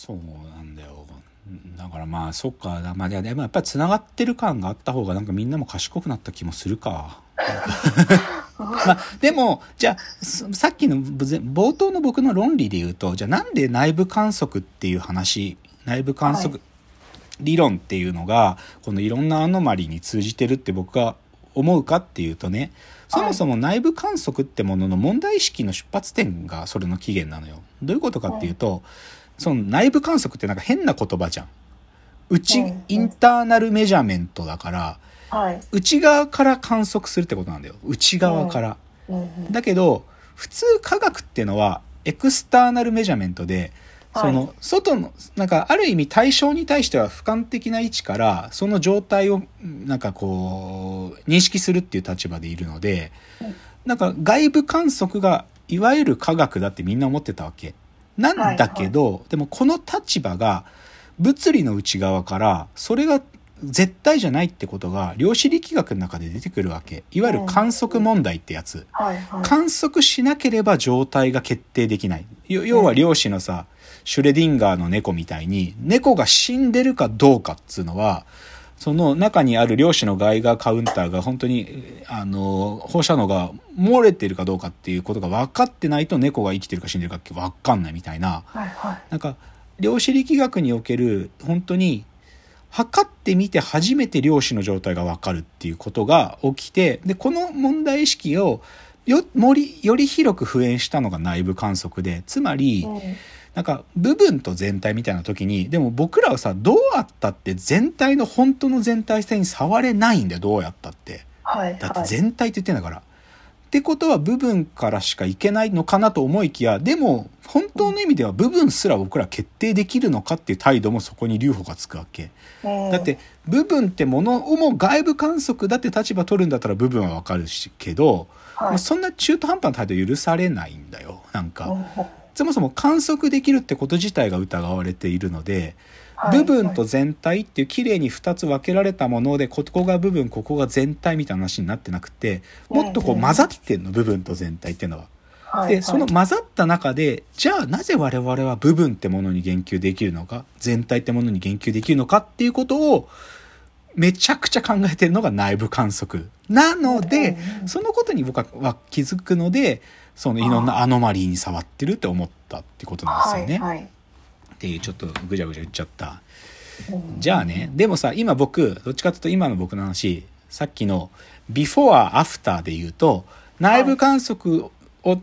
そうなんだよ。だからまあそっか。まあでもやっぱりつながってる感があった方がなんかみんなも賢くなった気もするか。まあ、でもじゃあさっきの冒頭の僕の論理で言うとじゃあなんで内部観測っていう話内部観測理論っていうのが、このいろんなアノマリに通じてるって僕が思うかっていうとねそもそも内部観測ってものの問題意識の出発点がそれの起源なのよ。どういうことかっていうと、その内部観測ってなんか変な言葉じゃん。内、インターナルメジャーメントだから、内側から観測するってことなんだよ。内側から。だけど、普通科学っていうのはエクスターナルメジャーメントで、その、外の、なんか、ある意味対象に対しては俯瞰的な位置から、その状態を、なんかこう、認識するっていう立場でいるので、なんか外部観測が、いわゆる科学だってみんな思ってたわけ。なんだけど、でもこの立場が、物理の内側から、それが絶対じゃないってことが量子力学の中で出てくるわけ。いわゆる観測問題ってやつ、観測しなければ状態が決定できない。要は量子のさ、シュレディンガーの猫みたいに、猫が死んでるかどうかっつうのは、その中にある量子のガイガーカウンターが本当に、あの、放射能が漏れてるかどうかっていうことが分かってないと猫が生きてるか死んでるかって分かんないみたいな、はいはい、なんか、量子力学における本当に測ってみて初めて量子の状態が分かるっていうことが起きて、で、この問題意識をよ、より広く普遍したのが内部観測で、つまり、うんなんか部分と全体みたいな時に、でも僕らはさ、どうやったって全体の本当の全体性に触れないんだよ、どうやったって。はい、だって全体って言ってんだから。ってことは部分からしかいけないのかなと思いきや、でも本当の意味では部分すら僕ら決定できるのかっていう態度もそこに留保がつくわけ。だって部分ってものをも外部観測だって立場取るんだったら部分はわかるしけど、はい、そんな中途半端な態度許されないんだよ。なんか。そもそも観測できるってこと自体が疑われているので、部分と全体っていう綺麗に2つ分けられたものでここが部分ここが全体みたいな話になってなくてもっとこう混ざってんの部分と全体っていうのは。でその混ざった中でじゃあなぜ我々は部分ってものに言及できるのか全体ってものに言及できるのかっていうことをめちゃくちゃ考えてるのが内部観測なのでそのことに僕は気づくのでそのいろんなアノマリーに触ってるって思ったってことなんですよね。はいはい、っていうちょっとぐちゃぐちゃ言っちゃった。じゃあねでもさ今僕どっちかというと今の僕の話さっきのビフォーアフターで言うと内部観測を、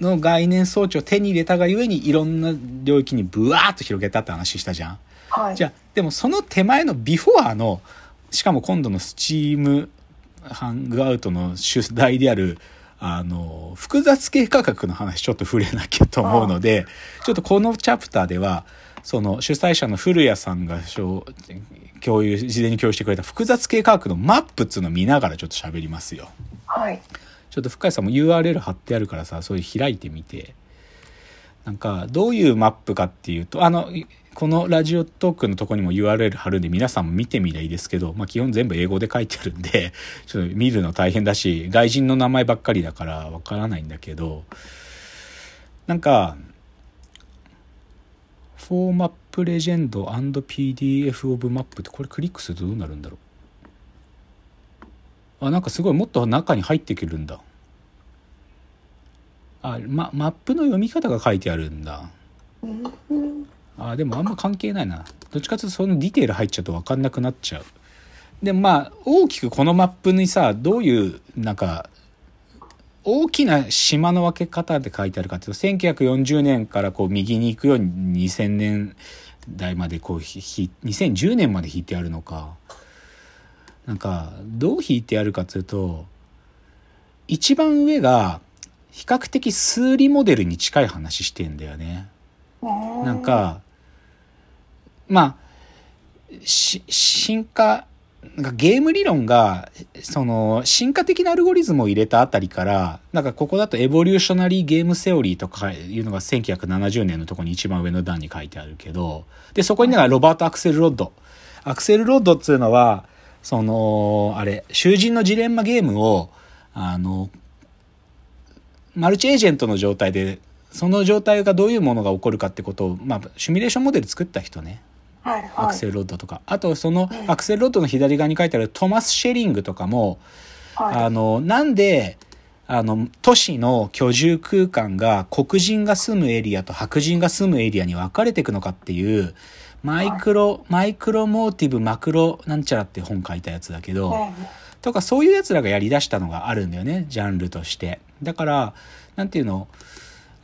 の概念装置を手に入れたがゆえにいろんな領域にブワーッと広げたって話したじゃん。はい、じゃあでもその手前のビフォアのしかも今度のスチームハングアウトの主題であるあの、複雑系価格の話ちょっと触れなきゃと思うので、ちょっとこのチャプターでは、その主催者の古谷さんが共有、事前に共有してくれた複雑系価格のマップっつうのを見ながらちょっと喋りますよ。はい。ちょっと深谷さんも URL 貼ってあるからさ、そういう開いてみて。なんか、どういうマップかっていうと、あの、このラジオトークのとこにも URL 貼るんで皆さんも見てみりゃいいですけど、まあ基本全部英語で書いてあるんで、ちょっと見るの大変だし、外人の名前ばっかりだからわからないんだけど、なんか、フォーマップレジェンド &PDF オブマップってこれクリックするとどうなるんだろう？あ、なんかすごいもっと中に入ってくるんだ。あ、ま、マップの読み方が書いてあるんだ。あでもあんま関係ないな。どっちかというとそのディテール入っちゃうと分かんなくなっちゃう。でもまあ大きくこのマップにさどういうなんか大きな島の分け方で書いてあるかっていうと1940年からこう右に行くように2000年代までこう2010年まで引いてあるのか。なんかどう引いてあるかっていうと一番上が比較的数理モデルに近い話してんだよね。なんかまあ進化なんかゲーム理論が、その、進化的なアルゴリズムを入れたあたりから、なんかここだとエボリューショナリーゲームセオリーとかいうのが1970年のとこに一番上の段に書いてあるけど、で、そこになんかロバート・アクセルロッド。アクセルロッドっていうのは、その、あれ、囚人のジレンマゲームを、あの、マルチエージェントの状態でその状態がどういうものが起こるかってことを、まあ、シミュレーションモデル作った人ね。はいはい。アクセルロッドとか。あと、そのアクセルロッドの左側に書いてあるトマス・シェリングとかも、はい。あの、なんで、あの、都市の居住空間が黒人が住むエリアと白人が住むエリアに分かれていくのかっていう、マイクロ、マイクロモーティブ、マクロなんちゃらって本書いたやつだけど、うんとかそういうやつらがやり出したのがあるんだよね、ジャンルとして。だから、なんていうの、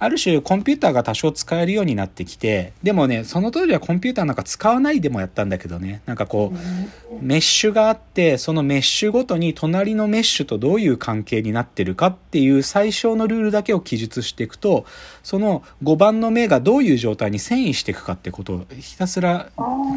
ある種コンピューターが多少使えるようになってきて、でもね、その当時はコンピューターなんか使わないでもやったんだけどね、なんかこう、メッシュがあって、そのメッシュごとに隣のメッシュとどういう関係になってるかっていう最小のルールだけを記述していくと、その5番の目がどういう状態に遷移していくかってことをひたすら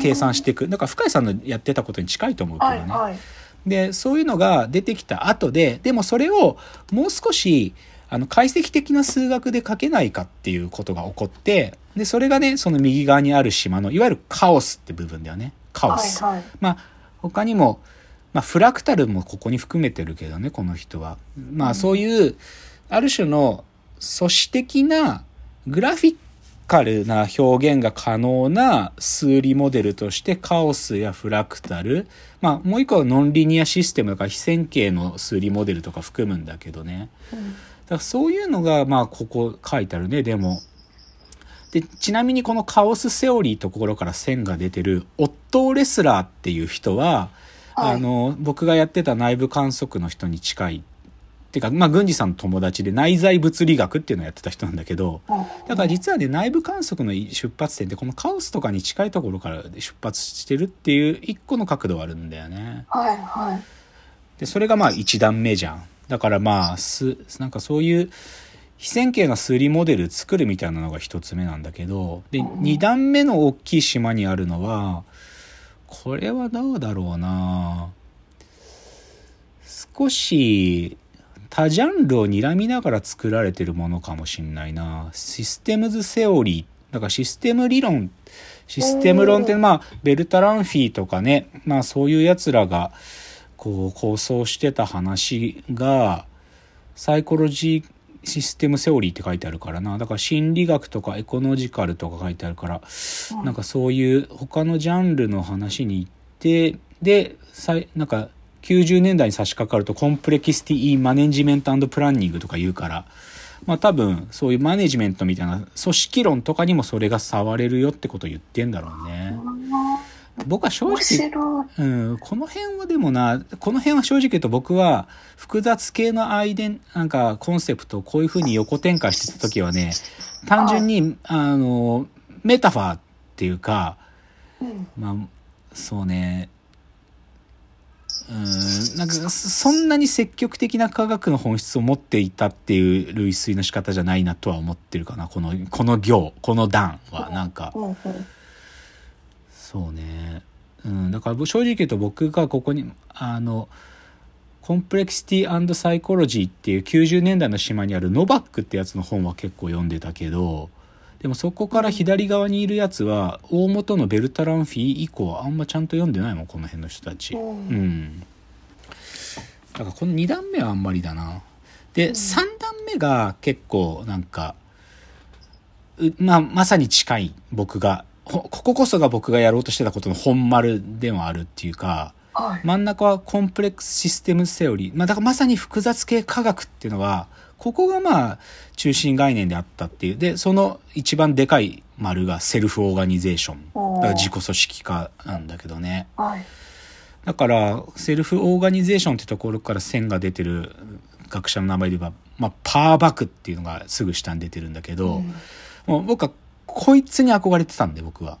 計算していく。だから深井さんのやってたことに近いと思うけどね。はいはい。で、そういうのが出てきた後で、でもそれをもう少し、あの、解析的な数学で書けないかっていうことが起こって、で、それがね、その右側にある島の、いわゆるカオスって部分だよね。カオス。はいはい。まあ、他にも、まあ、フラクタルもここに含めてるけどね、この人は。まあ、そういう、ある種の素子的なグラフィカルな表現が可能な数理モデルとしてカオスやフラクタル、まあ、もう一個はノンリニアシステムとか非線形の数理モデルとか含むんだけどね。うんだからそういうのが、まあ、ここ書いてあるね、でも。で、ちなみにこのカオスセオリーところから線が出てる、オットー・レスラーっていう人は、はいあの、僕がやってた内部観測の人に近い。ってか、まあ、軍事さんの友達で内在物理学っていうのをやってた人なんだけど、だから実はね、内部観測の出発点ってこのカオスとかに近いところから出発してるっていう一個の角度はあるんだよね。はいはい。で、それがまあ一段目じゃん。だからまあ、す、なんかそういう非線形な数理モデル作るみたいなのが一つ目なんだけど、で、二段目の大きい島にあるのは、これはどうだろうな少し多ジャンルを睨みながら作られてるものかもしんないな。システムズセオリー。だからシステム理論、システム論ってまあ、ベルタランフィーとかね、まあそういう奴らが、こう構想してた話が、サイコロジーシステムセオリーって書いてあるからな。だから心理学とかエコノジカルとか書いてあるから、なんかそういう他のジャンルの話に行って、で、さいなんか90年代に差し掛かるとコンプレキシティ・マネジメントプランニングとか言うから、まあ多分そういうマネジメントみたいな組織論とかにもそれが触れるよってことを言ってんだろうね。僕は正面直。うん、この辺はでもな、この辺は正直言うと僕は複雑系のアイデン、なんかコンセプトをこういう風に横展開してた時はね、単純に、あの、メタファーっていうか、うん。まあ、そうね、うん、なんかそそんなに積極的な科学の本質を持っていたっていう類推の仕方じゃないなとは思ってるかな。この、この行、この段は、なんか。うんうん。そうね。うん、だから正直言うと僕がここに、あの、コンプレクシティサイコロジーっていう90年代の島にあるノバックってやつの本は結構読んでたけど、でもそこから左側にいるやつは、大元のベルタランフィー以降はあんまちゃんと読んでないもん、この辺の人たち。うんうん。だからこの2段目はあんまりだな。で、3段目が結構なんか、うまあ、まさに近い僕が、ほこここそが僕がやろうとしてたことの本丸でもあるっていうか、はい。真ん中はコンプレックスシステムセオリー。まあ、だからまさに複雑系科学っていうのは、ここがまあ、中心概念であったっていう。で、その一番でかい丸が self-organization。だから自己組織化なんだけどね。はい。だから、 self-organization ってところから線が出てる学者の名前で言えば、まあ、パー・バクっていうのがすぐ下に出てるんだけど、もう僕はこいつに憧れてたんで、僕は。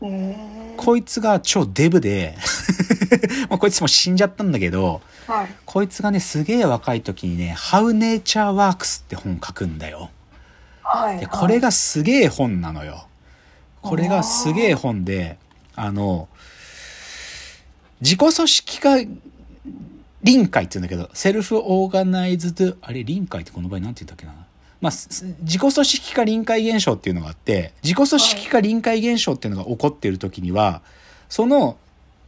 うん。こいつが超デブで、まあこいつも死んじゃったんだけど、はい。こいつがね、すげえ若い時にね、How Nature Works って本書くんだよ。はい。で、これがすげえ本なのよ。これがすげえ本で、あの、自己組織化臨界って言うんだけど、セルフオーガナイズド、あれ臨界ってこの場合なんて言ったっけな。まあ、す自己組織化臨界現象っていうのがあって、自己組織化臨界現象っていうのが起こっている時には、その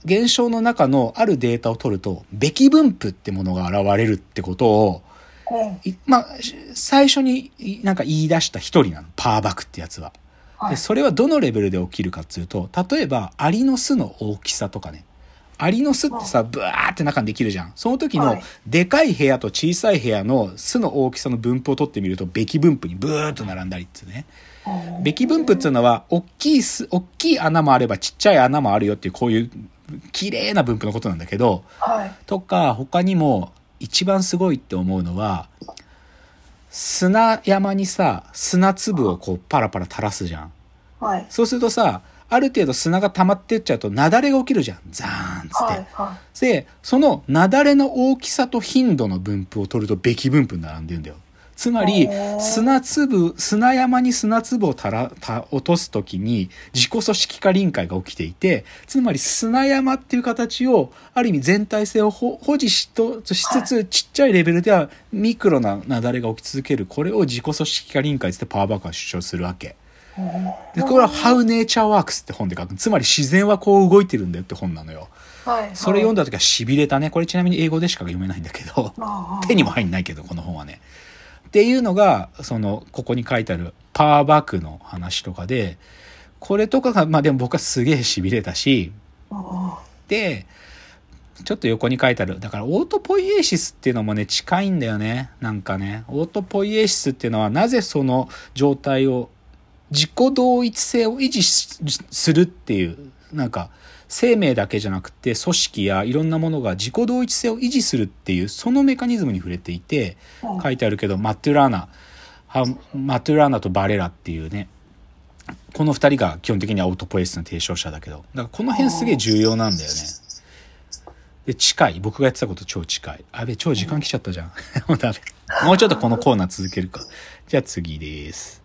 現象の中のあるデータを取ると、べき分布ってものが現れるってことを、まあ、最初にいなんか言い出した一人なの。パワーバックってやつは。で、はい。それはどのレベルで起きるかっていうと、例えば、アリの巣の大きさとかね。アリの巣ってさ、ブワーって中にできるじゃん。その時のはい、でかい部屋と小さい部屋の巣の大きさの分布を取ってみると、べき分布にブーっと並んだりってね。うんべき分布っていうのは、大きい巣、大きい穴もあればちっちゃい穴もあるよっていう、こういう、綺麗な分布のことなんだけど、はい。とか、他にも、一番すごいって思うのは、砂山にさ、砂粒をこうパラパラ垂らすじゃん。はい。そうするとさ、ある程度砂が溜まってっちゃうと、雪崩が起きるじゃん。ザーンっつって。はい。はで、その雪崩の大きさと頻度の分布を取ると、べき分布に並んでるんだよ。つまり砂粒、砂山に砂粒をたら、た、落とすときに、自己組織化臨界が起きていて、つまり砂山っていう形を、ある意味全体性を保保持しとしつつ、ちっちゃいレベルではミクロな雪崩が起き続ける、これを自己組織化臨界つってパワーバックが主張するわけ。で、これは How Nature Works って本で書く。つまり自然はこう動いてるんだよって本なのよ。はい。それ読んだ。だ時は痺れたね。これちなみに英語でしか読めないんだけど、手にも入んないけど、この本はね。っていうのが、その、ここに書いてあるパワーバックの話とかで、これとかが、まあでも僕はすげえ痺れたし、で、ちょっと横に書いてある。だから、オートポイエーシスっていうのもね、近いんだよね。なんかね。オートポイエーシスっていうのは、なぜその状態を、自己同一性を維持するっていう、なんか、生命だけじゃなくて、組織やいろんなものが自己同一性を維持するっていう、そのメカニズムに触れていて、うん書いてあるけど、マトゥラーナ、ハマトゥラーナとバレラっていうね、この二人が基本的にはオートポエスの提唱者だけど、だからこの辺すげえ重要なんだよね。で、近い。僕がやってたこと超近い。あべ、超時間来ちゃったじゃん。もうダメ。もうちょっとこのコーナー続けるか。じゃあ次です。